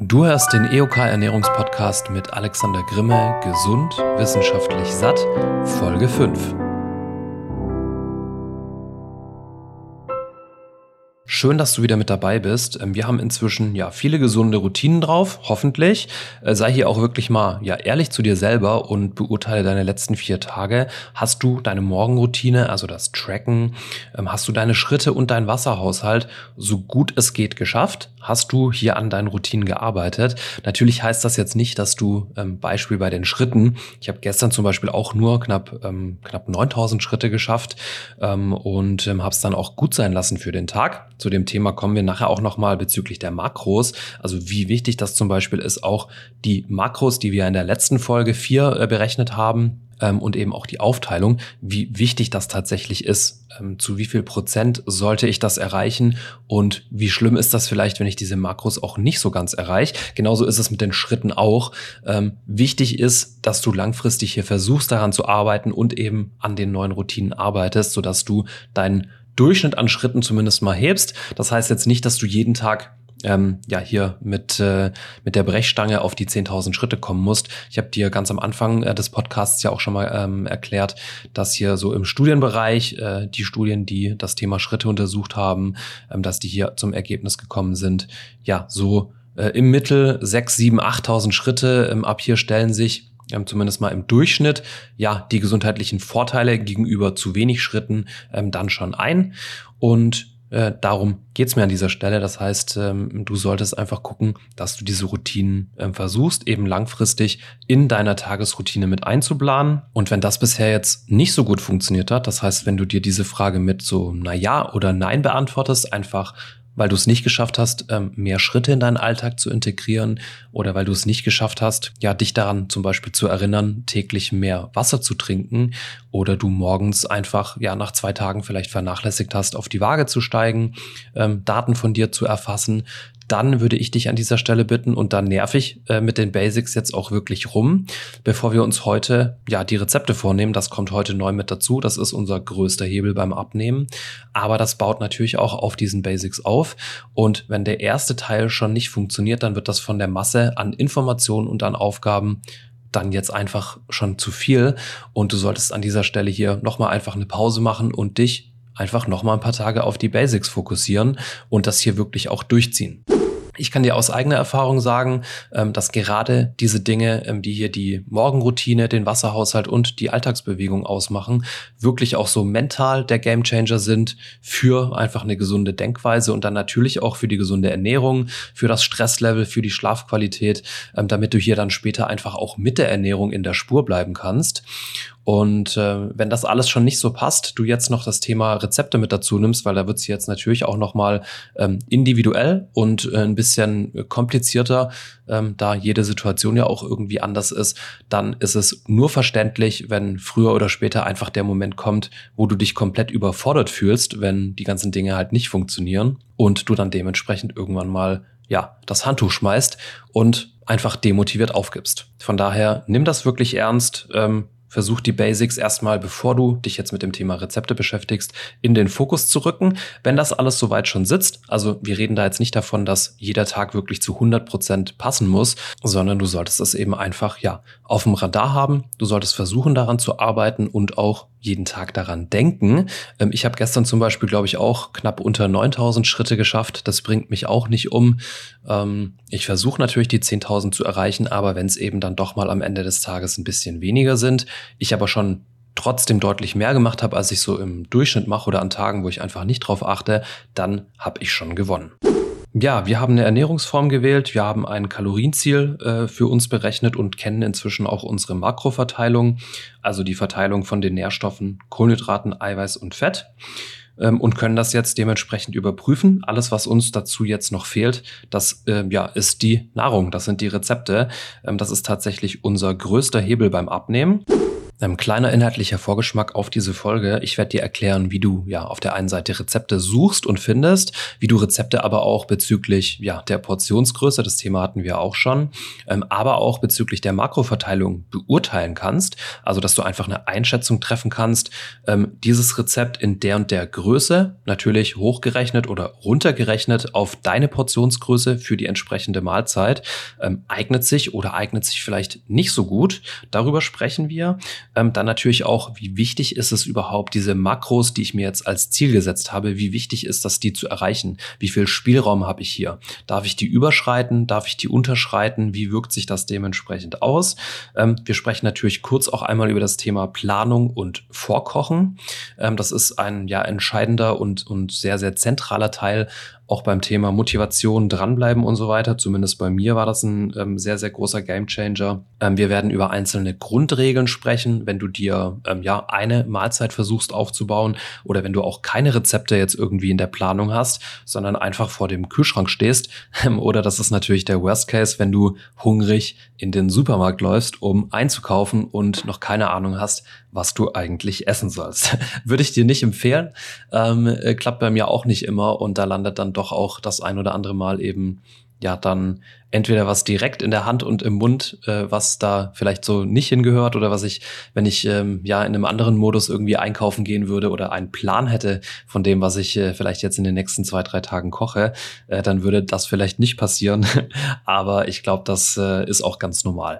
Du hörst den EOK Ernährungspodcast mit Alexander Grimme, gesund, wissenschaftlich satt, Folge 5. Schön, dass du wieder mit dabei bist. Ähm, wir haben inzwischen ja viele gesunde Routinen drauf, hoffentlich. Äh, sei hier auch wirklich mal ja ehrlich zu dir selber und beurteile deine letzten vier Tage. Hast du deine Morgenroutine, also das Tracken, ähm, hast du deine Schritte und deinen Wasserhaushalt so gut es geht geschafft? Hast du hier an deinen Routinen gearbeitet? Natürlich heißt das jetzt nicht, dass du ähm, Beispiel bei den Schritten. Ich habe gestern zum Beispiel auch nur knapp ähm, knapp 9000 Schritte geschafft ähm, und ähm, habe es dann auch gut sein lassen für den Tag zu dem Thema kommen wir nachher auch nochmal bezüglich der Makros. Also wie wichtig das zum Beispiel ist, auch die Makros, die wir in der letzten Folge 4 äh, berechnet haben, ähm, und eben auch die Aufteilung, wie wichtig das tatsächlich ist. Ähm, zu wie viel Prozent sollte ich das erreichen und wie schlimm ist das vielleicht, wenn ich diese Makros auch nicht so ganz erreiche. Genauso ist es mit den Schritten auch. Ähm, wichtig ist, dass du langfristig hier versuchst daran zu arbeiten und eben an den neuen Routinen arbeitest, sodass du deinen Durchschnitt an Schritten zumindest mal hebst. Das heißt jetzt nicht, dass du jeden Tag ähm, ja hier mit äh, mit der Brechstange auf die 10.000 Schritte kommen musst. Ich habe dir ganz am Anfang äh, des Podcasts ja auch schon mal ähm, erklärt, dass hier so im Studienbereich äh, die Studien, die das Thema Schritte untersucht haben, ähm, dass die hier zum Ergebnis gekommen sind. Ja, so äh, im Mittel 6, 7, 8.000 Schritte ähm, ab hier stellen sich ähm, zumindest mal im Durchschnitt, ja, die gesundheitlichen Vorteile gegenüber zu wenig Schritten ähm, dann schon ein. Und äh, darum geht's mir an dieser Stelle. Das heißt, ähm, du solltest einfach gucken, dass du diese Routinen ähm, versuchst, eben langfristig in deiner Tagesroutine mit einzuplanen. Und wenn das bisher jetzt nicht so gut funktioniert hat, das heißt, wenn du dir diese Frage mit so na ja oder nein beantwortest, einfach weil du es nicht geschafft hast, ähm, mehr Schritte in deinen Alltag zu integrieren oder weil du es nicht geschafft hast, ja, dich daran zum Beispiel zu erinnern, täglich mehr Wasser zu trinken oder du morgens einfach, ja, nach zwei Tagen vielleicht vernachlässigt hast, auf die Waage zu steigen, ähm, Daten von dir zu erfassen, dann würde ich dich an dieser Stelle bitten und dann nerv ich äh, mit den Basics jetzt auch wirklich rum, bevor wir uns heute ja die Rezepte vornehmen. Das kommt heute neu mit dazu. Das ist unser größter Hebel beim Abnehmen. Aber das baut natürlich auch auf diesen Basics auf. Und wenn der erste Teil schon nicht funktioniert, dann wird das von der Masse an Informationen und an Aufgaben dann jetzt einfach schon zu viel und du solltest an dieser Stelle hier nochmal einfach eine Pause machen und dich einfach nochmal ein paar Tage auf die Basics fokussieren und das hier wirklich auch durchziehen. Ich kann dir aus eigener Erfahrung sagen, ähm, dass gerade diese Dinge, ähm, die hier die Morgenroutine, den Wasserhaushalt und die Alltagsbewegung ausmachen, wirklich auch so mental der Gamechanger sind für einfach eine gesunde Denkweise und dann natürlich auch für die gesunde Ernährung, für das Stresslevel, für die Schlafqualität, ähm, damit du hier dann später einfach auch mit der Ernährung in der Spur bleiben kannst. Und äh, wenn das alles schon nicht so passt, du jetzt noch das Thema Rezepte mit dazu nimmst, weil da wird es jetzt natürlich auch nochmal ähm, individuell und äh, ein bisschen komplizierter, ähm, da jede Situation ja auch irgendwie anders ist, dann ist es nur verständlich, wenn früher oder später einfach der Moment kommt, wo du dich komplett überfordert fühlst, wenn die ganzen Dinge halt nicht funktionieren und du dann dementsprechend irgendwann mal ja das Handtuch schmeißt und einfach demotiviert aufgibst. Von daher nimm das wirklich ernst. Ähm, versuch die Basics erstmal, bevor du dich jetzt mit dem Thema Rezepte beschäftigst, in den Fokus zu rücken. Wenn das alles soweit schon sitzt, also wir reden da jetzt nicht davon, dass jeder Tag wirklich zu 100 Prozent passen muss, sondern du solltest es eben einfach, ja, auf dem Radar haben. Du solltest versuchen, daran zu arbeiten und auch jeden Tag daran denken. Ähm, ich habe gestern zum Beispiel, glaube ich, auch knapp unter 9000 Schritte geschafft. Das bringt mich auch nicht um. Ähm, ich versuche natürlich die 10.000 zu erreichen, aber wenn es eben dann doch mal am Ende des Tages ein bisschen weniger sind, ich aber schon trotzdem deutlich mehr gemacht habe, als ich so im Durchschnitt mache oder an Tagen, wo ich einfach nicht drauf achte, dann habe ich schon gewonnen. Ja, wir haben eine Ernährungsform gewählt, wir haben ein Kalorienziel äh, für uns berechnet und kennen inzwischen auch unsere Makroverteilung, also die Verteilung von den Nährstoffen Kohlenhydraten, Eiweiß und Fett ähm, und können das jetzt dementsprechend überprüfen. Alles, was uns dazu jetzt noch fehlt, das äh, ja, ist die Nahrung, das sind die Rezepte. Ähm, das ist tatsächlich unser größter Hebel beim Abnehmen. Ein kleiner inhaltlicher Vorgeschmack auf diese Folge. Ich werde dir erklären, wie du ja auf der einen Seite Rezepte suchst und findest, wie du Rezepte aber auch bezüglich ja der Portionsgröße, das Thema hatten wir auch schon, ähm, aber auch bezüglich der Makroverteilung beurteilen kannst. Also dass du einfach eine Einschätzung treffen kannst. Ähm, dieses Rezept in der und der Größe, natürlich hochgerechnet oder runtergerechnet auf deine Portionsgröße für die entsprechende Mahlzeit, ähm, eignet sich oder eignet sich vielleicht nicht so gut. Darüber sprechen wir. Ähm, dann natürlich auch, wie wichtig ist es überhaupt, diese Makros, die ich mir jetzt als Ziel gesetzt habe, wie wichtig ist das, die zu erreichen? Wie viel Spielraum habe ich hier? Darf ich die überschreiten? Darf ich die unterschreiten? Wie wirkt sich das dementsprechend aus? Ähm, wir sprechen natürlich kurz auch einmal über das Thema Planung und Vorkochen. Ähm, das ist ein ja entscheidender und, und sehr, sehr zentraler Teil auch beim Thema Motivation dranbleiben und so weiter. Zumindest bei mir war das ein ähm, sehr, sehr großer Gamechanger. Ähm, wir werden über einzelne Grundregeln sprechen, wenn du dir ähm, ja eine Mahlzeit versuchst aufzubauen oder wenn du auch keine Rezepte jetzt irgendwie in der Planung hast, sondern einfach vor dem Kühlschrank stehst. oder das ist natürlich der Worst Case, wenn du hungrig in den Supermarkt läufst, um einzukaufen und noch keine Ahnung hast, was du eigentlich essen sollst. Würde ich dir nicht empfehlen. Ähm, äh, klappt bei mir auch nicht immer und da landet dann doch auch das ein oder andere Mal eben ja dann entweder was direkt in der Hand und im Mund, äh, was da vielleicht so nicht hingehört oder was ich, wenn ich ähm, ja in einem anderen Modus irgendwie einkaufen gehen würde oder einen Plan hätte von dem, was ich äh, vielleicht jetzt in den nächsten zwei, drei Tagen koche, äh, dann würde das vielleicht nicht passieren. Aber ich glaube, das äh, ist auch ganz normal.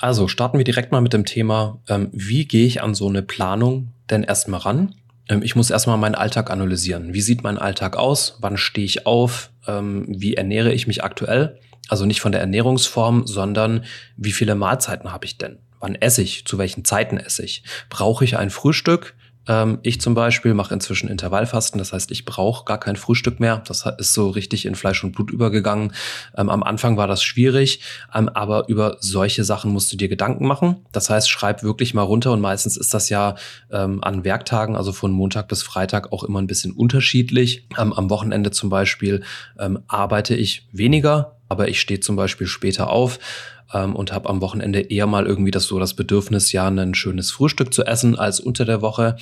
Also starten wir direkt mal mit dem Thema, ähm, wie gehe ich an so eine Planung denn erstmal ran? Ähm, ich muss erstmal meinen Alltag analysieren. Wie sieht mein Alltag aus? Wann stehe ich auf? Ähm, wie ernähre ich mich aktuell? Also nicht von der Ernährungsform, sondern wie viele Mahlzeiten habe ich denn? Wann esse ich? Zu welchen Zeiten esse ich? Brauche ich ein Frühstück? Ähm, ich zum Beispiel mache inzwischen Intervallfasten, das heißt, ich brauche gar kein Frühstück mehr. Das ist so richtig in Fleisch und Blut übergegangen. Ähm, am Anfang war das schwierig, ähm, aber über solche Sachen musst du dir Gedanken machen. Das heißt, schreib wirklich mal runter und meistens ist das ja ähm, an Werktagen, also von Montag bis Freitag auch immer ein bisschen unterschiedlich. Ähm, am Wochenende zum Beispiel ähm, arbeite ich weniger, aber ich stehe zum Beispiel später auf ähm, und habe am Wochenende eher mal irgendwie das so das Bedürfnis, ja, ein schönes Frühstück zu essen als unter der Woche.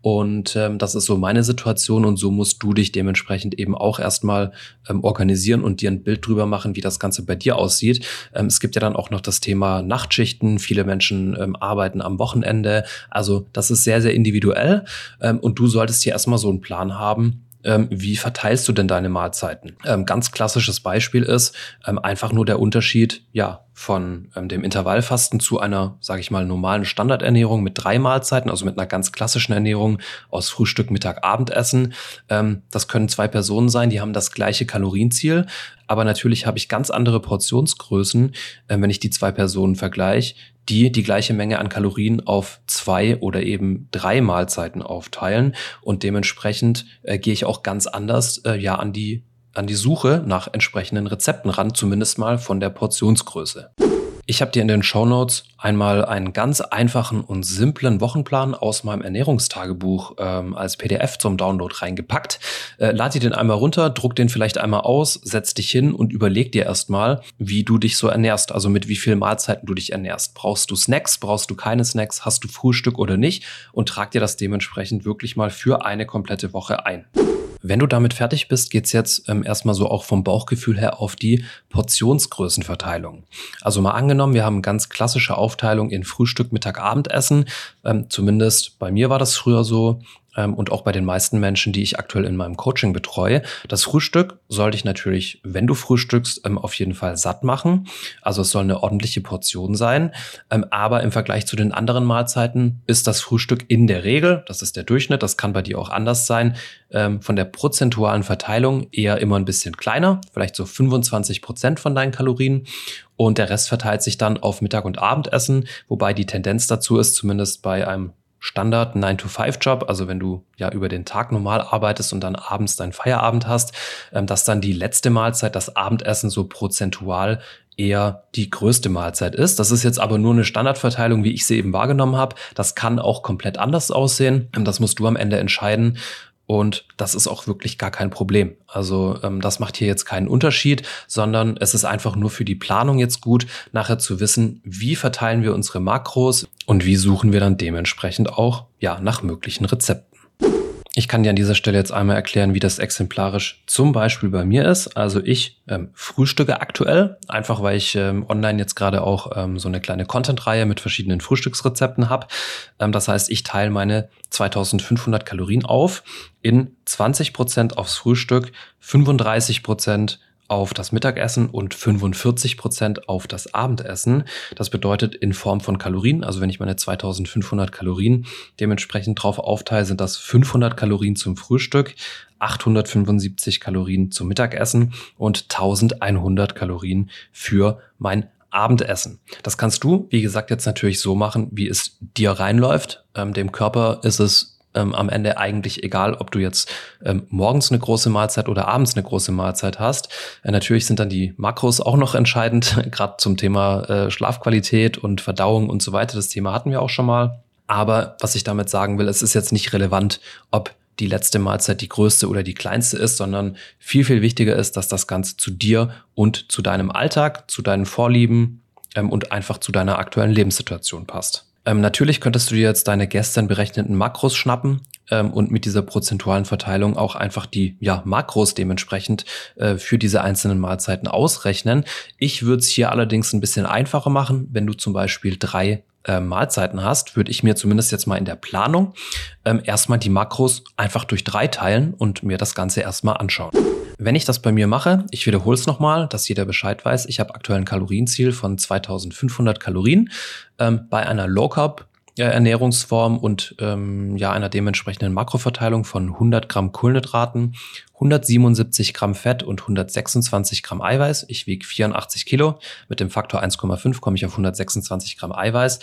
Und ähm, das ist so meine Situation und so musst du dich dementsprechend eben auch erstmal ähm, organisieren und dir ein Bild drüber machen, wie das Ganze bei dir aussieht. Ähm, es gibt ja dann auch noch das Thema Nachtschichten. Viele Menschen ähm, arbeiten am Wochenende. Also das ist sehr, sehr individuell ähm, und du solltest hier erstmal so einen Plan haben, ähm, wie verteilst du denn deine Mahlzeiten? Ähm, ganz klassisches Beispiel ist ähm, einfach nur der Unterschied, ja, von ähm, dem Intervallfasten zu einer, sage ich mal, normalen Standardernährung mit drei Mahlzeiten, also mit einer ganz klassischen Ernährung aus Frühstück, Mittag, Abendessen. Ähm, das können zwei Personen sein, die haben das gleiche Kalorienziel, aber natürlich habe ich ganz andere Portionsgrößen, äh, wenn ich die zwei Personen vergleiche, die die gleiche Menge an Kalorien auf zwei oder eben drei Mahlzeiten aufteilen und dementsprechend äh, gehe ich auch ganz anders äh, ja an die an die Suche nach entsprechenden Rezepten ran, zumindest mal von der Portionsgröße. Ich habe dir in den Show Notes einmal einen ganz einfachen und simplen Wochenplan aus meinem Ernährungstagebuch ähm, als PDF zum Download reingepackt. Äh, lad dir den einmal runter, druck den vielleicht einmal aus, setz dich hin und überleg dir erstmal, wie du dich so ernährst, also mit wie vielen Mahlzeiten du dich ernährst. Brauchst du Snacks, brauchst du keine Snacks, hast du Frühstück oder nicht und trag dir das dementsprechend wirklich mal für eine komplette Woche ein. Wenn du damit fertig bist, geht's jetzt ähm, erstmal so auch vom Bauchgefühl her auf die Portionsgrößenverteilung. Also mal angenommen, wir haben ganz klassische Aufteilung in Frühstück, Mittag, Abendessen. Ähm, zumindest bei mir war das früher so und auch bei den meisten Menschen, die ich aktuell in meinem Coaching betreue. Das Frühstück soll dich natürlich, wenn du frühstückst, ähm, auf jeden Fall satt machen. Also es soll eine ordentliche Portion sein. Ähm, aber im Vergleich zu den anderen Mahlzeiten ist das Frühstück in der Regel, das ist der Durchschnitt, das kann bei dir auch anders sein, ähm, von der prozentualen Verteilung eher immer ein bisschen kleiner, vielleicht so 25 Prozent von deinen Kalorien. Und der Rest verteilt sich dann auf Mittag- und Abendessen, wobei die Tendenz dazu ist, zumindest bei einem Standard 9-to-5-Job, also wenn du ja über den Tag normal arbeitest und dann abends deinen Feierabend hast, ähm, dass dann die letzte Mahlzeit, das Abendessen so prozentual eher die größte Mahlzeit ist. Das ist jetzt aber nur eine Standardverteilung, wie ich sie eben wahrgenommen habe. Das kann auch komplett anders aussehen. Ähm, das musst du am Ende entscheiden. Und das ist auch wirklich gar kein Problem. Also ähm, das macht hier jetzt keinen Unterschied, sondern es ist einfach nur für die Planung jetzt gut, nachher zu wissen, wie verteilen wir unsere Makros und wie suchen wir dann dementsprechend auch ja nach möglichen Rezepten. Ich kann dir an dieser Stelle jetzt einmal erklären, wie das exemplarisch zum Beispiel bei mir ist. Also ich ähm, frühstücke aktuell, einfach weil ich ähm, online jetzt gerade auch ähm, so eine kleine Content-Reihe mit verschiedenen Frühstücksrezepten habe. Ähm, das heißt, ich teile meine 2500 Kalorien auf in 20 Prozent aufs Frühstück, 35 Prozent auf das Mittagessen und 45 Prozent auf das Abendessen. Das bedeutet in Form von Kalorien, also wenn ich meine 2500 Kalorien dementsprechend drauf aufteile, sind das 500 Kalorien zum Frühstück, 875 Kalorien zum Mittagessen und 1100 Kalorien für mein Abendessen. Das kannst du, wie gesagt, jetzt natürlich so machen, wie es dir reinläuft. Ähm, dem Körper ist es ähm, am Ende eigentlich egal, ob du jetzt ähm, morgens eine große Mahlzeit oder abends eine große Mahlzeit hast. Äh, natürlich sind dann die Makros auch noch entscheidend, gerade zum Thema äh, Schlafqualität und Verdauung und so weiter. Das Thema hatten wir auch schon mal. Aber was ich damit sagen will, es ist jetzt nicht relevant, ob die letzte Mahlzeit die größte oder die kleinste ist, sondern viel, viel wichtiger ist, dass das Ganze zu dir und zu deinem Alltag, zu deinen Vorlieben ähm, und einfach zu deiner aktuellen Lebenssituation passt. Ähm, natürlich könntest du dir jetzt deine gestern berechneten Makros schnappen ähm, und mit dieser prozentualen Verteilung auch einfach die ja, Makros dementsprechend äh, für diese einzelnen Mahlzeiten ausrechnen. Ich würde es hier allerdings ein bisschen einfacher machen, wenn du zum Beispiel drei äh, Mahlzeiten hast, würde ich mir zumindest jetzt mal in der Planung ähm, erstmal die Makros einfach durch drei teilen und mir das Ganze erstmal anschauen. Wenn ich das bei mir mache, ich wiederhole es nochmal, dass jeder Bescheid weiß, ich habe aktuell ein Kalorienziel von 2500 Kalorien. Ähm, bei einer Low Carb Ernährungsform und ähm, ja einer dementsprechenden Makroverteilung von 100 Gramm Kohlenhydraten, 177 Gramm Fett und 126 Gramm Eiweiß. Ich wiege 84 Kilo. Mit dem Faktor 1,5 komme ich auf 126 Gramm Eiweiß.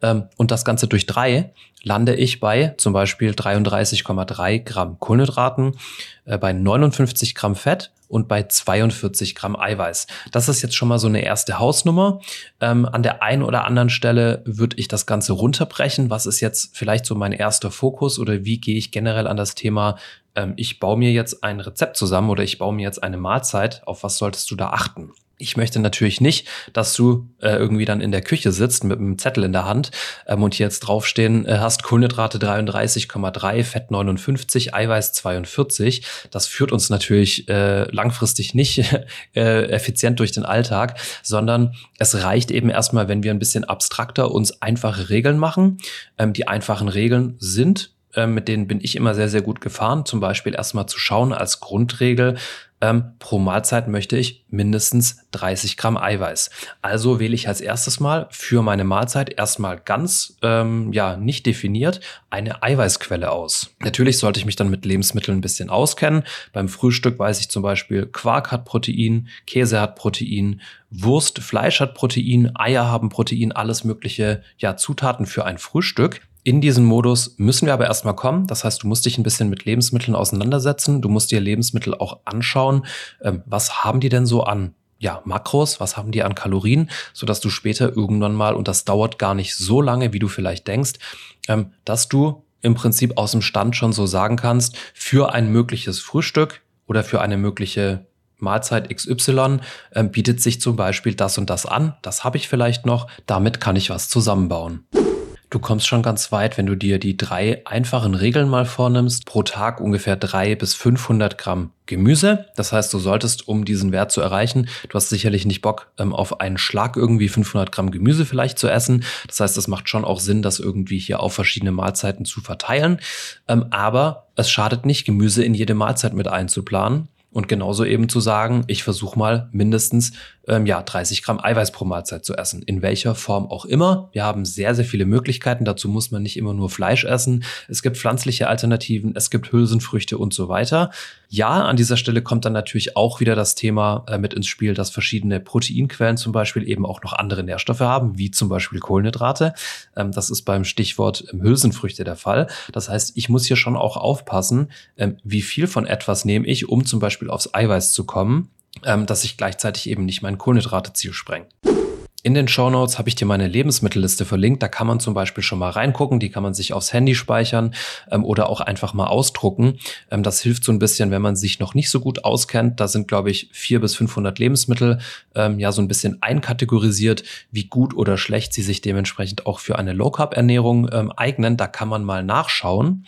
Ähm, und das Ganze durch drei lande ich bei zum Beispiel 33,3 Gramm Kohlenhydraten, äh, bei 59 Gramm Fett und bei 42 Gramm Eiweiß. Das ist jetzt schon mal so eine erste Hausnummer. Ähm, an der einen oder anderen Stelle würde ich das Ganze runterbrechen. Was ist jetzt vielleicht so mein erster Fokus oder wie gehe ich generell an das Thema ähm, ich baue mir jetzt ein Rezept zusammen oder ich baue mir jetzt eine Mahlzeit, auf was solltest du da achten? Ich möchte natürlich nicht, dass du äh, irgendwie dann in der Küche sitzt mit einem Zettel in der Hand ähm, und hier jetzt draufstehen äh, hast Kohlenhydrate 33,3, Fett 59, Eiweiß 42. Das führt uns natürlich äh, langfristig nicht äh, effizient durch den Alltag, sondern es reicht eben erstmal, wenn wir ein bisschen abstrakter uns einfache Regeln machen. Ähm, die einfachen Regeln sind ähm, mit denen bin ich immer sehr, sehr gut gefahren. Zum Beispiel erstmal zu schauen als Grundregel, ähm, pro Mahlzeit möchte ich mindestens 30 Gramm Eiweiß. Also wähle ich als erstes mal für meine Mahlzeit erstmal ganz, ähm, ja, nicht definiert eine Eiweißquelle aus. Natürlich sollte ich mich dann mit Lebensmitteln ein bisschen auskennen. Beim Frühstück weiß ich zum Beispiel, Quark hat Protein, Käse hat Protein, Wurst, Fleisch hat Protein, Eier haben Protein, alles mögliche, ja, Zutaten für ein Frühstück. In diesen Modus müssen wir aber erstmal kommen. Das heißt, du musst dich ein bisschen mit Lebensmitteln auseinandersetzen. Du musst dir Lebensmittel auch anschauen. Ähm, was haben die denn so an ja, Makros, was haben die an Kalorien, sodass du später irgendwann mal, und das dauert gar nicht so lange, wie du vielleicht denkst, ähm, dass du im Prinzip aus dem Stand schon so sagen kannst, für ein mögliches Frühstück oder für eine mögliche Mahlzeit XY äh, bietet sich zum Beispiel das und das an, das habe ich vielleicht noch, damit kann ich was zusammenbauen. Du kommst schon ganz weit, wenn du dir die drei einfachen Regeln mal vornimmst. Pro Tag ungefähr drei bis 500 Gramm Gemüse. Das heißt, du solltest, um diesen Wert zu erreichen, du hast sicherlich nicht Bock, ähm, auf einen Schlag irgendwie 500 Gramm Gemüse vielleicht zu essen. Das heißt, es macht schon auch Sinn, das irgendwie hier auf verschiedene Mahlzeiten zu verteilen. Ähm, aber es schadet nicht, Gemüse in jede Mahlzeit mit einzuplanen. Und genauso eben zu sagen, ich versuche mal mindestens ähm, ja, 30 Gramm Eiweiß pro Mahlzeit zu essen. In welcher Form auch immer. Wir haben sehr, sehr viele Möglichkeiten. Dazu muss man nicht immer nur Fleisch essen. Es gibt pflanzliche Alternativen, es gibt Hülsenfrüchte und so weiter. Ja, an dieser Stelle kommt dann natürlich auch wieder das Thema äh, mit ins Spiel, dass verschiedene Proteinquellen zum Beispiel eben auch noch andere Nährstoffe haben, wie zum Beispiel Kohlenhydrate. Ähm, das ist beim Stichwort ähm, Hülsenfrüchte der Fall. Das heißt, ich muss hier schon auch aufpassen, ähm, wie viel von etwas nehme ich, um zum Beispiel aufs Eiweiß zu kommen dass ich gleichzeitig eben nicht mein Kohlenhydrateziel spreng. In den Show Notes habe ich dir meine Lebensmittelliste verlinkt. Da kann man zum Beispiel schon mal reingucken. Die kann man sich aufs Handy speichern ähm, oder auch einfach mal ausdrucken. Ähm, das hilft so ein bisschen, wenn man sich noch nicht so gut auskennt. Da sind, glaube ich, vier bis 500 Lebensmittel ähm, ja so ein bisschen einkategorisiert, wie gut oder schlecht sie sich dementsprechend auch für eine Low Carb Ernährung ähm, eignen. Da kann man mal nachschauen.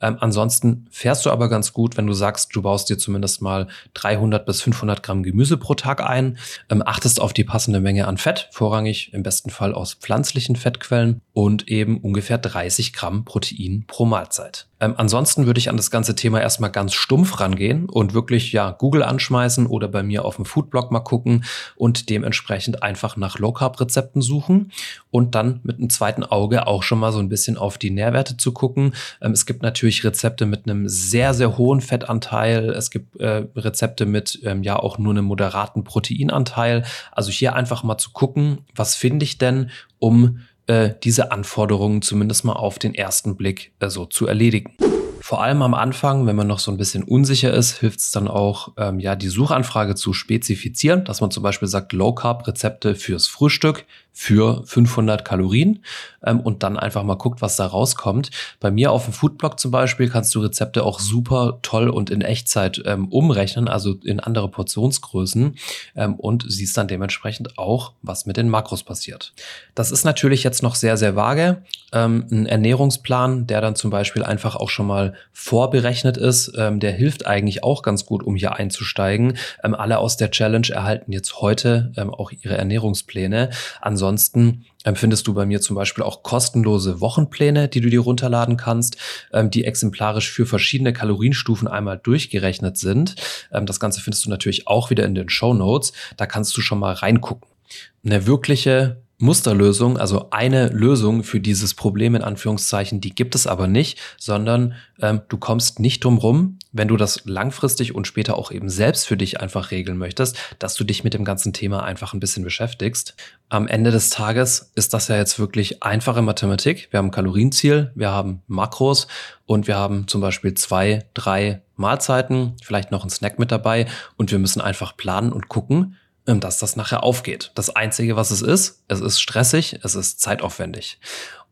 Ähm, ansonsten fährst du aber ganz gut, wenn du sagst, du baust dir zumindest mal 300 bis 500 Gramm Gemüse pro Tag ein, ähm, achtest auf die passende Menge an Fett vorrangig im besten Fall aus pflanzlichen Fettquellen und eben ungefähr 30 Gramm Protein pro Mahlzeit. Ähm, ansonsten würde ich an das ganze Thema erstmal ganz stumpf rangehen und wirklich ja Google anschmeißen oder bei mir auf dem Foodblog mal gucken und dementsprechend einfach nach Low Carb Rezepten suchen und dann mit einem zweiten Auge auch schon mal so ein bisschen auf die Nährwerte zu gucken. Ähm, es gibt natürlich Rezepte mit einem sehr sehr hohen Fettanteil. Es gibt äh, Rezepte mit ähm, ja auch nur einem moderaten Proteinanteil. Also hier einfach mal zu gucken, was finde ich denn, um äh, diese Anforderungen zumindest mal auf den ersten Blick äh, so zu erledigen. Vor allem am Anfang, wenn man noch so ein bisschen unsicher ist, hilft es dann auch, ähm, ja, die Suchanfrage zu spezifizieren, dass man zum Beispiel sagt, Low Carb Rezepte fürs Frühstück für 500 Kalorien ähm, und dann einfach mal guckt, was da rauskommt. Bei mir auf dem Foodblog zum Beispiel kannst du Rezepte auch super toll und in Echtzeit ähm, umrechnen, also in andere Portionsgrößen ähm, und siehst dann dementsprechend auch, was mit den Makros passiert. Das ist natürlich jetzt noch sehr, sehr vage. Ähm, ein Ernährungsplan, der dann zum Beispiel einfach auch schon mal vorberechnet ist, ähm, der hilft eigentlich auch ganz gut, um hier einzusteigen. Ähm, alle aus der Challenge erhalten jetzt heute auch ihre Ernährungspläne. Ansonsten Ansonsten findest du bei mir zum Beispiel auch kostenlose Wochenpläne, die du dir runterladen kannst, ähm, die exemplarisch für verschiedene Kalorienstufen einmal durchgerechnet sind. Ähm, das Ganze findest du natürlich auch wieder in den Show Notes. Da kannst du schon mal reingucken. Eine wirkliche Musterlösung, also eine Lösung für dieses Problem in Anführungszeichen, die gibt es aber nicht, sondern ähm, du kommst nicht drum rum, wenn du das langfristig und später auch eben selbst für dich einfach regeln möchtest, dass du dich mit dem ganzen Thema einfach ein bisschen beschäftigst. Am Ende des Tages ist das ja jetzt wirklich einfache Mathematik. Wir haben Kalorienziel, wir haben Makros und wir haben zum Beispiel zwei, drei Mahlzeiten, vielleicht noch ein Snack mit dabei und wir müssen einfach planen und gucken, dass das nachher aufgeht. Das Einzige, was es ist, es ist stressig, es ist zeitaufwendig.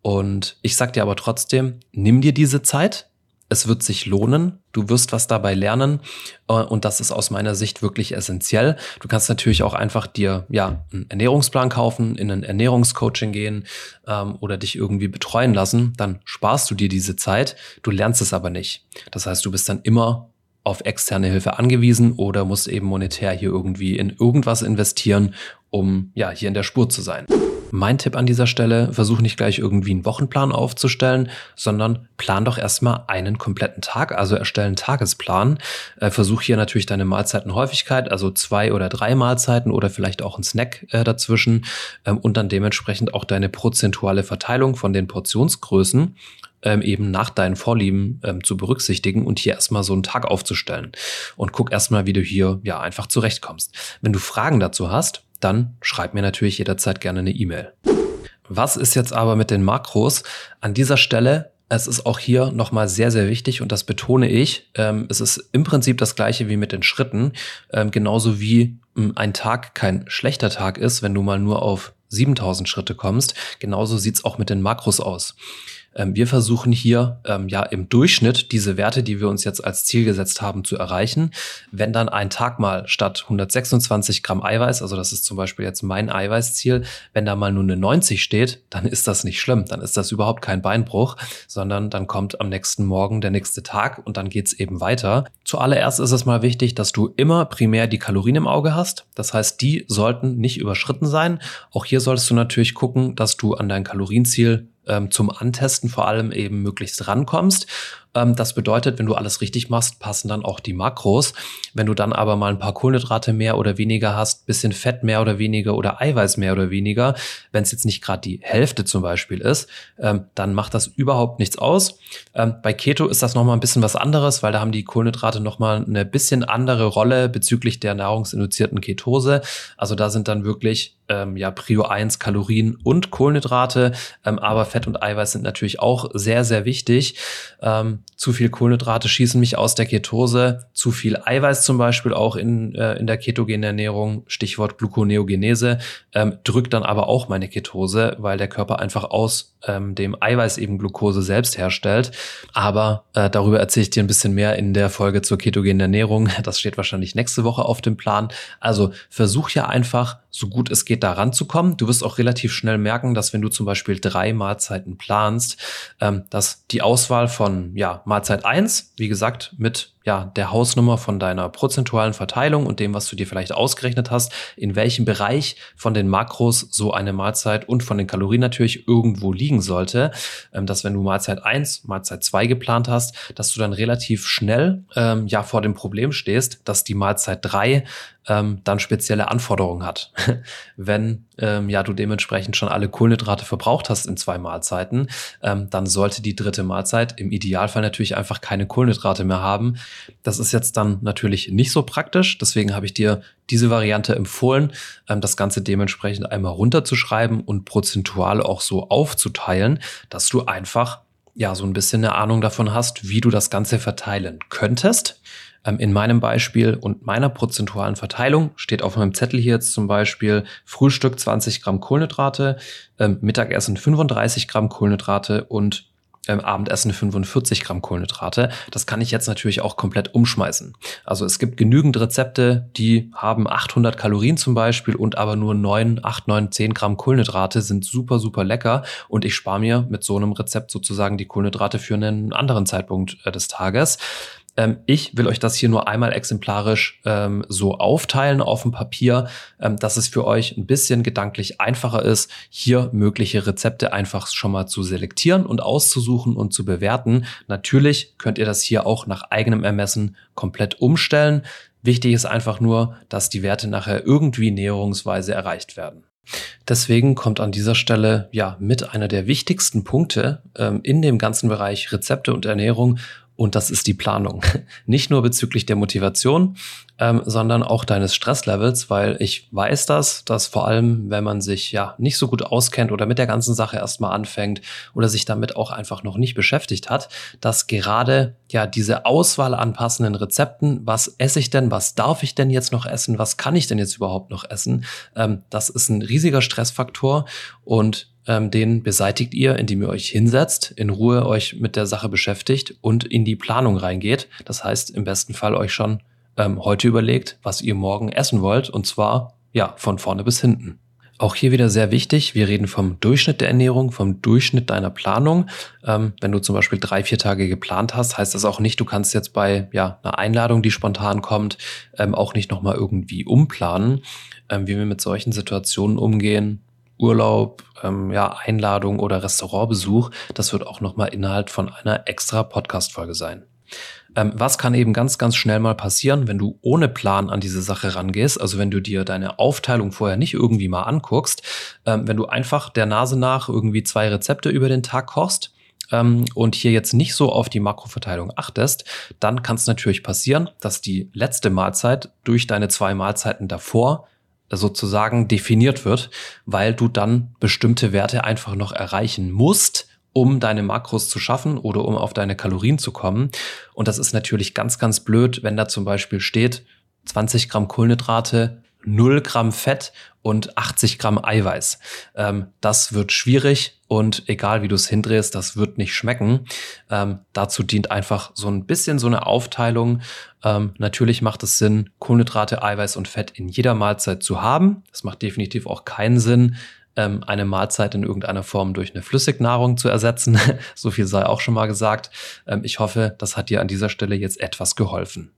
Und ich sag dir aber trotzdem, nimm dir diese Zeit, es wird sich lohnen, du wirst was dabei lernen äh, und das ist aus meiner Sicht wirklich essentiell. Du kannst natürlich auch einfach dir ja einen Ernährungsplan kaufen, in ein Ernährungscoaching gehen ähm, oder dich irgendwie betreuen lassen, dann sparst du dir diese Zeit, du lernst es aber nicht. Das heißt, du bist dann immer auf externe Hilfe angewiesen oder muss eben monetär hier irgendwie in irgendwas investieren, um ja hier in der Spur zu sein. Mein Tipp an dieser Stelle, versuch nicht gleich irgendwie einen Wochenplan aufzustellen, sondern plan doch erstmal einen kompletten Tag, also erstellen einen Tagesplan. Äh, versuch hier natürlich deine Mahlzeitenhäufigkeit, also zwei oder drei Mahlzeiten oder vielleicht auch ein Snack äh, dazwischen ähm, und dann dementsprechend auch deine prozentuale Verteilung von den Portionsgrößen ähm, eben nach deinen Vorlieben ähm, zu berücksichtigen und hier erstmal so einen Tag aufzustellen. Und guck erstmal, wie du hier ja einfach zurechtkommst. Wenn du Fragen dazu hast, dann schreib mir natürlich jederzeit gerne eine E-Mail. Was ist jetzt aber mit den Makros? An dieser Stelle es ist auch hier nochmal sehr, sehr wichtig und das betone ich. Ähm, es ist im Prinzip das gleiche wie mit den Schritten. Ähm, genauso wie ähm, ein Tag kein schlechter Tag ist, wenn du mal nur auf 7000 Schritte kommst. Genauso sieht's auch mit den Makros aus. Ähm, wir versuchen hier ähm, ja im Durchschnitt diese Werte, die wir uns jetzt als Ziel gesetzt haben, zu erreichen. Wenn dann ein Tag mal statt 126 Gramm Eiweiß, also das ist zum Beispiel jetzt mein Eiweißziel, wenn da mal nur eine 90 steht, dann ist das nicht schlimm, dann ist das überhaupt kein Beinbruch, sondern dann kommt am nächsten Morgen der nächste Tag und dann geht's eben weiter. Zuallererst ist es mal wichtig, dass du immer primär die Kalorien im Auge hast. Das heißt, die sollten nicht überschritten sein. Auch hier solltest du natürlich gucken, dass du an dein Kalorienziel ähm, zum Antesten vor allem eben möglichst rankommst. Ähm, das bedeutet, wenn du alles richtig machst, passen dann auch die Makros. Wenn du dann aber mal ein paar Kohlenhydrate mehr oder weniger hast, bisschen Fett mehr oder weniger oder Eiweiß mehr oder weniger, wenn es jetzt nicht gerade die Hälfte zum Beispiel ist, ähm, dann macht das überhaupt nichts aus. Ähm, bei Keto ist das nochmal ein bisschen was anderes, weil da haben die Kohlenhydrate nochmal eine bisschen andere Rolle bezüglich der nahrungsinduzierten Ketose. Also da sind dann wirklich ähm, ja Prio 1 Kalorien und Kohlenhydrate, ähm, aber Fett und Eiweiß sind natürlich auch sehr, sehr wichtig. Ähm, zu viel Kohlenhydrate schießen mich aus der Ketose, zu viel Eiweiß zum Beispiel auch in, äh, in der ketogenen Ernährung, Stichwort Gluconeogenese, ähm, drückt dann aber auch meine Ketose, weil der Körper einfach aus ähm, dem Eiweiß eben Glucose selbst herstellt. Aber äh, darüber erzähle ich dir ein bisschen mehr in der Folge zur ketogenen Ernährung. Das steht wahrscheinlich nächste Woche auf dem Plan. Also versuch ja einfach, so gut es geht, da ranzukommen. Du wirst auch relativ schnell merken, dass wenn du zum Beispiel drei Mahlzeiten planst, ähm, dass die Auswahl von ja, Mahlzeit eins, wie gesagt, mit ja, der Hausnummer von deiner prozentualen Verteilung und dem, was du dir vielleicht ausgerechnet hast, in welchem Bereich von den Makros so eine Mahlzeit und von den Kalorien natürlich irgendwo liegen sollte, ähm, dass wenn du Mahlzeit eins, Mahlzeit zwei geplant hast, dass du dann relativ schnell ähm, ja vor dem Problem stehst, dass die Mahlzeit drei ähm, dann spezielle Anforderungen hat. Wenn ähm, ja du dementsprechend schon alle Kohlenhydrate verbraucht hast in zwei Mahlzeiten, ähm, dann sollte die dritte Mahlzeit im Idealfall natürlich einfach keine Kohlenhydrate mehr haben. Das ist jetzt dann natürlich nicht so praktisch. Deswegen habe ich dir diese Variante empfohlen, ähm, das Ganze dementsprechend einmal runterzuschreiben und prozentual auch so aufzuteilen, dass du einfach ja so ein bisschen eine Ahnung davon hast, wie du das Ganze verteilen könntest. Ähm, in meinem Beispiel und meiner prozentualen Verteilung steht auf meinem Zettel hier jetzt zum Beispiel Frühstück 20 Gramm Kohlenhydrate, ähm, Mittagessen 35 Gramm Kohlenhydrate und ähm, Abendessen 45 Gramm Kohlenhydrate. Das kann ich jetzt natürlich auch komplett umschmeißen. Also es gibt genügend Rezepte, die haben 800 Kalorien zum Beispiel und aber nur 9, 8, 9, 10 Gramm Kohlenhydrate sind super, super lecker und ich spare mir mit so einem Rezept sozusagen die Kohlenhydrate für einen anderen Zeitpunkt äh, des Tages. Ähm, ich will euch das hier nur einmal exemplarisch ähm, so aufteilen auf dem Papier, ähm, dass es für euch ein bisschen gedanklich einfacher ist, hier mögliche Rezepte einfach schon mal zu selektieren und auszusuchen und zu bewerten. Natürlich könnt ihr das hier auch nach eigenem Ermessen komplett umstellen. Wichtig ist einfach nur, dass die Werte nachher irgendwie näherungsweise erreicht werden. Deswegen kommt an dieser Stelle ja mit einer der wichtigsten Punkte ähm, in dem ganzen Bereich Rezepte und Ernährung und das ist die Planung. Nicht nur bezüglich der Motivation, ähm, sondern auch deines Stresslevels, weil ich weiß das, dass vor allem, wenn man sich ja nicht so gut auskennt oder mit der ganzen Sache erstmal anfängt oder sich damit auch einfach noch nicht beschäftigt hat, dass gerade ja diese Auswahl an passenden Rezepten, was esse ich denn, was darf ich denn jetzt noch essen, was kann ich denn jetzt überhaupt noch essen, ähm, das ist ein riesiger Stressfaktor und ähm, den beseitigt ihr, indem ihr euch hinsetzt, in Ruhe euch mit der Sache beschäftigt und in die Planung reingeht. Das heißt, im besten Fall euch schon ähm, heute überlegt, was ihr morgen essen wollt, und zwar ja von vorne bis hinten. Auch hier wieder sehr wichtig, wir reden vom Durchschnitt der Ernährung, vom Durchschnitt deiner Planung. Ähm, wenn du zum Beispiel drei, vier Tage geplant hast, heißt das auch nicht, du kannst jetzt bei ja, einer Einladung, die spontan kommt, ähm, auch nicht nochmal irgendwie umplanen. Ähm, wie wir mit solchen Situationen umgehen, Urlaub, ähm, ja, Einladung oder Restaurantbesuch, das wird auch nochmal Inhalt von einer extra Podcast-Folge sein. Ähm, was kann eben ganz, ganz schnell mal passieren, wenn du ohne Plan an diese Sache rangehst, also wenn du dir deine Aufteilung vorher nicht irgendwie mal anguckst, ähm, wenn du einfach der Nase nach irgendwie zwei Rezepte über den Tag kochst, ähm, und hier jetzt nicht so auf die Makroverteilung achtest, dann kann es natürlich passieren, dass die letzte Mahlzeit durch deine zwei Mahlzeiten davor sozusagen definiert wird, weil du dann bestimmte Werte einfach noch erreichen musst, um deine Makros zu schaffen oder um auf deine Kalorien zu kommen. Und das ist natürlich ganz, ganz blöd, wenn da zum Beispiel steht 20 Gramm Kohlenhydrate, 0 Gramm Fett und 80 Gramm Eiweiß. Ähm, das wird schwierig und egal wie du es hindrehst, das wird nicht schmecken. Ähm, dazu dient einfach so ein bisschen so eine Aufteilung. Ähm, natürlich macht es Sinn, Kohlenhydrate, Eiweiß und Fett in jeder Mahlzeit zu haben. Es macht definitiv auch keinen Sinn, ähm, eine Mahlzeit in irgendeiner Form durch eine Flüssignahrung zu ersetzen. so viel sei auch schon mal gesagt. Ähm, ich hoffe, das hat dir an dieser Stelle jetzt etwas geholfen.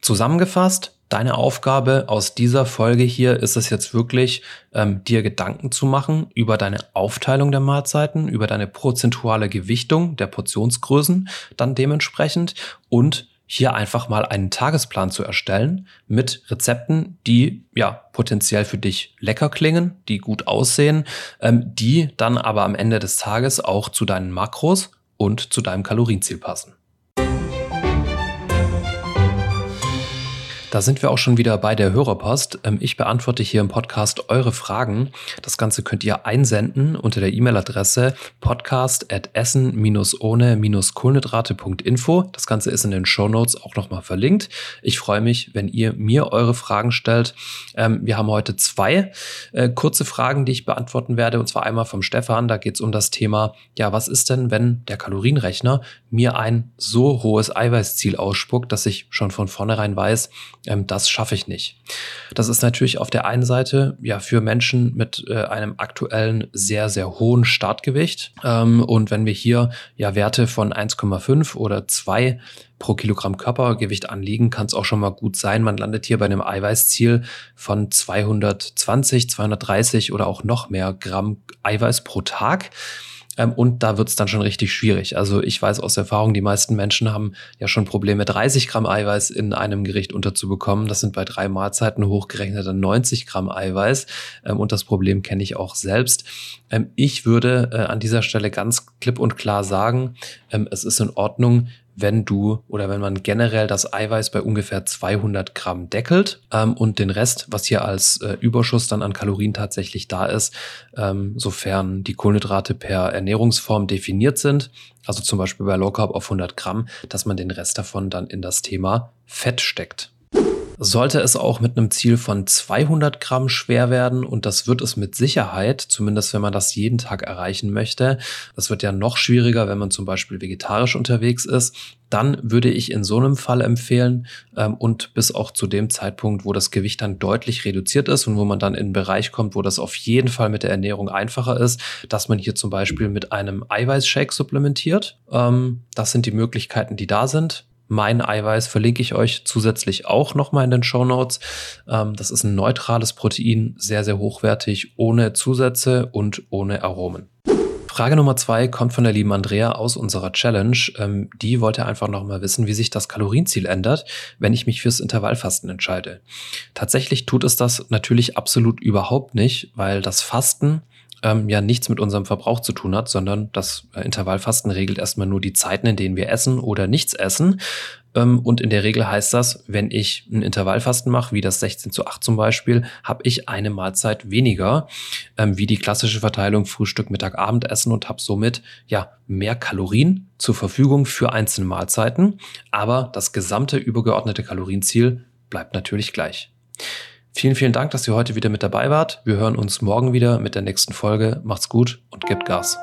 Zusammengefasst, deine Aufgabe aus dieser Folge hier ist es jetzt wirklich, ähm, dir Gedanken zu machen über deine Aufteilung der Mahlzeiten, über deine prozentuale Gewichtung der Portionsgrößen dann dementsprechend und hier einfach mal einen Tagesplan zu erstellen mit Rezepten, die ja potenziell für dich lecker klingen, die gut aussehen, ähm, die dann aber am Ende des Tages auch zu deinen Makros und zu deinem Kalorienziel passen. Da sind wir auch schon wieder bei der Hörerpost. Ähm, ich beantworte hier im Podcast eure Fragen. Das Ganze könnt ihr einsenden unter der E-Mail-Adresse podcast.essen-ohne-kohlenhydrate.info. Das Ganze ist in den Show Notes auch nochmal verlinkt. Ich freue mich, wenn ihr mir eure Fragen stellt. Ähm, wir haben heute zwei äh, kurze Fragen, die ich beantworten werde. Und zwar einmal vom Stefan. Da geht es um das Thema, ja, was ist denn, wenn der Kalorienrechner mir ein so hohes Eiweißziel ausspuckt, dass ich schon von vornherein weiß, ähm, das schaffe ich nicht. Das ist natürlich auf der einen Seite ja für Menschen mit äh, einem aktuellen sehr, sehr hohen Startgewicht. Ähm, und wenn wir hier ja Werte von 1,5 oder 2 pro Kilogramm Körpergewicht anliegen, kann es auch schon mal gut sein. Man landet hier bei einem Eiweißziel von 220, 230 oder auch noch mehr Gramm Eiweiß pro Tag. Ähm, und da wird es dann schon richtig schwierig. Also ich weiß aus Erfahrung, die meisten Menschen haben ja schon Probleme, 30 Gramm Eiweiß in einem Gericht unterzubekommen. Das sind bei drei Mahlzeiten hochgerechnet dann 90 Gramm Eiweiß. Ähm, und das Problem kenne ich auch selbst. Ähm, ich würde äh, an dieser Stelle ganz klipp und klar sagen, es ist in Ordnung, wenn du oder wenn man generell das Eiweiß bei ungefähr 200 Gramm deckelt ähm, und den Rest, was hier als äh, Überschuss dann an Kalorien tatsächlich da ist, ähm, sofern die Kohlenhydrate per Ernährungsform definiert sind, also zum Beispiel bei Low Carb auf 100 Gramm, dass man den Rest davon dann in das Thema Fett steckt. Sollte es auch mit einem Ziel von 200 Gramm schwer werden, und das wird es mit Sicherheit, zumindest wenn man das jeden Tag erreichen möchte, das wird ja noch schwieriger, wenn man zum Beispiel vegetarisch unterwegs ist, dann würde ich in so einem Fall empfehlen ähm, und bis auch zu dem Zeitpunkt, wo das Gewicht dann deutlich reduziert ist und wo man dann in einen Bereich kommt, wo das auf jeden Fall mit der Ernährung einfacher ist, dass man hier zum Beispiel mit einem Eiweißshake supplementiert. Ähm, das sind die Möglichkeiten, die da sind. Mein Eiweiß verlinke ich euch zusätzlich auch nochmal in den Show Notes. Ähm, das ist ein neutrales Protein, sehr, sehr hochwertig, ohne Zusätze und ohne Aromen. Frage Nummer zwei kommt von der lieben Andrea aus unserer Challenge. Ähm, die wollte einfach nochmal wissen, wie sich das Kalorienziel ändert, wenn ich mich fürs Intervallfasten entscheide. Tatsächlich tut es das natürlich absolut überhaupt nicht, weil das Fasten ähm, ja nichts mit unserem Verbrauch zu tun hat, sondern das äh, Intervallfasten regelt erstmal nur die Zeiten, in denen wir essen oder nichts essen. Ähm, und in der Regel heißt das, wenn ich ein Intervallfasten mache, wie das 16 zu 8 zum Beispiel, habe ich eine Mahlzeit weniger, ähm, wie die klassische Verteilung Frühstück, Mittag, Abendessen und habe somit ja mehr Kalorien zur Verfügung für einzelne Mahlzeiten. Aber das gesamte übergeordnete Kalorienziel bleibt natürlich gleich. Vielen, vielen Dank, dass ihr heute wieder mit dabei wart. Wir hören uns morgen wieder mit der nächsten Folge. Macht's gut und gebt Gas.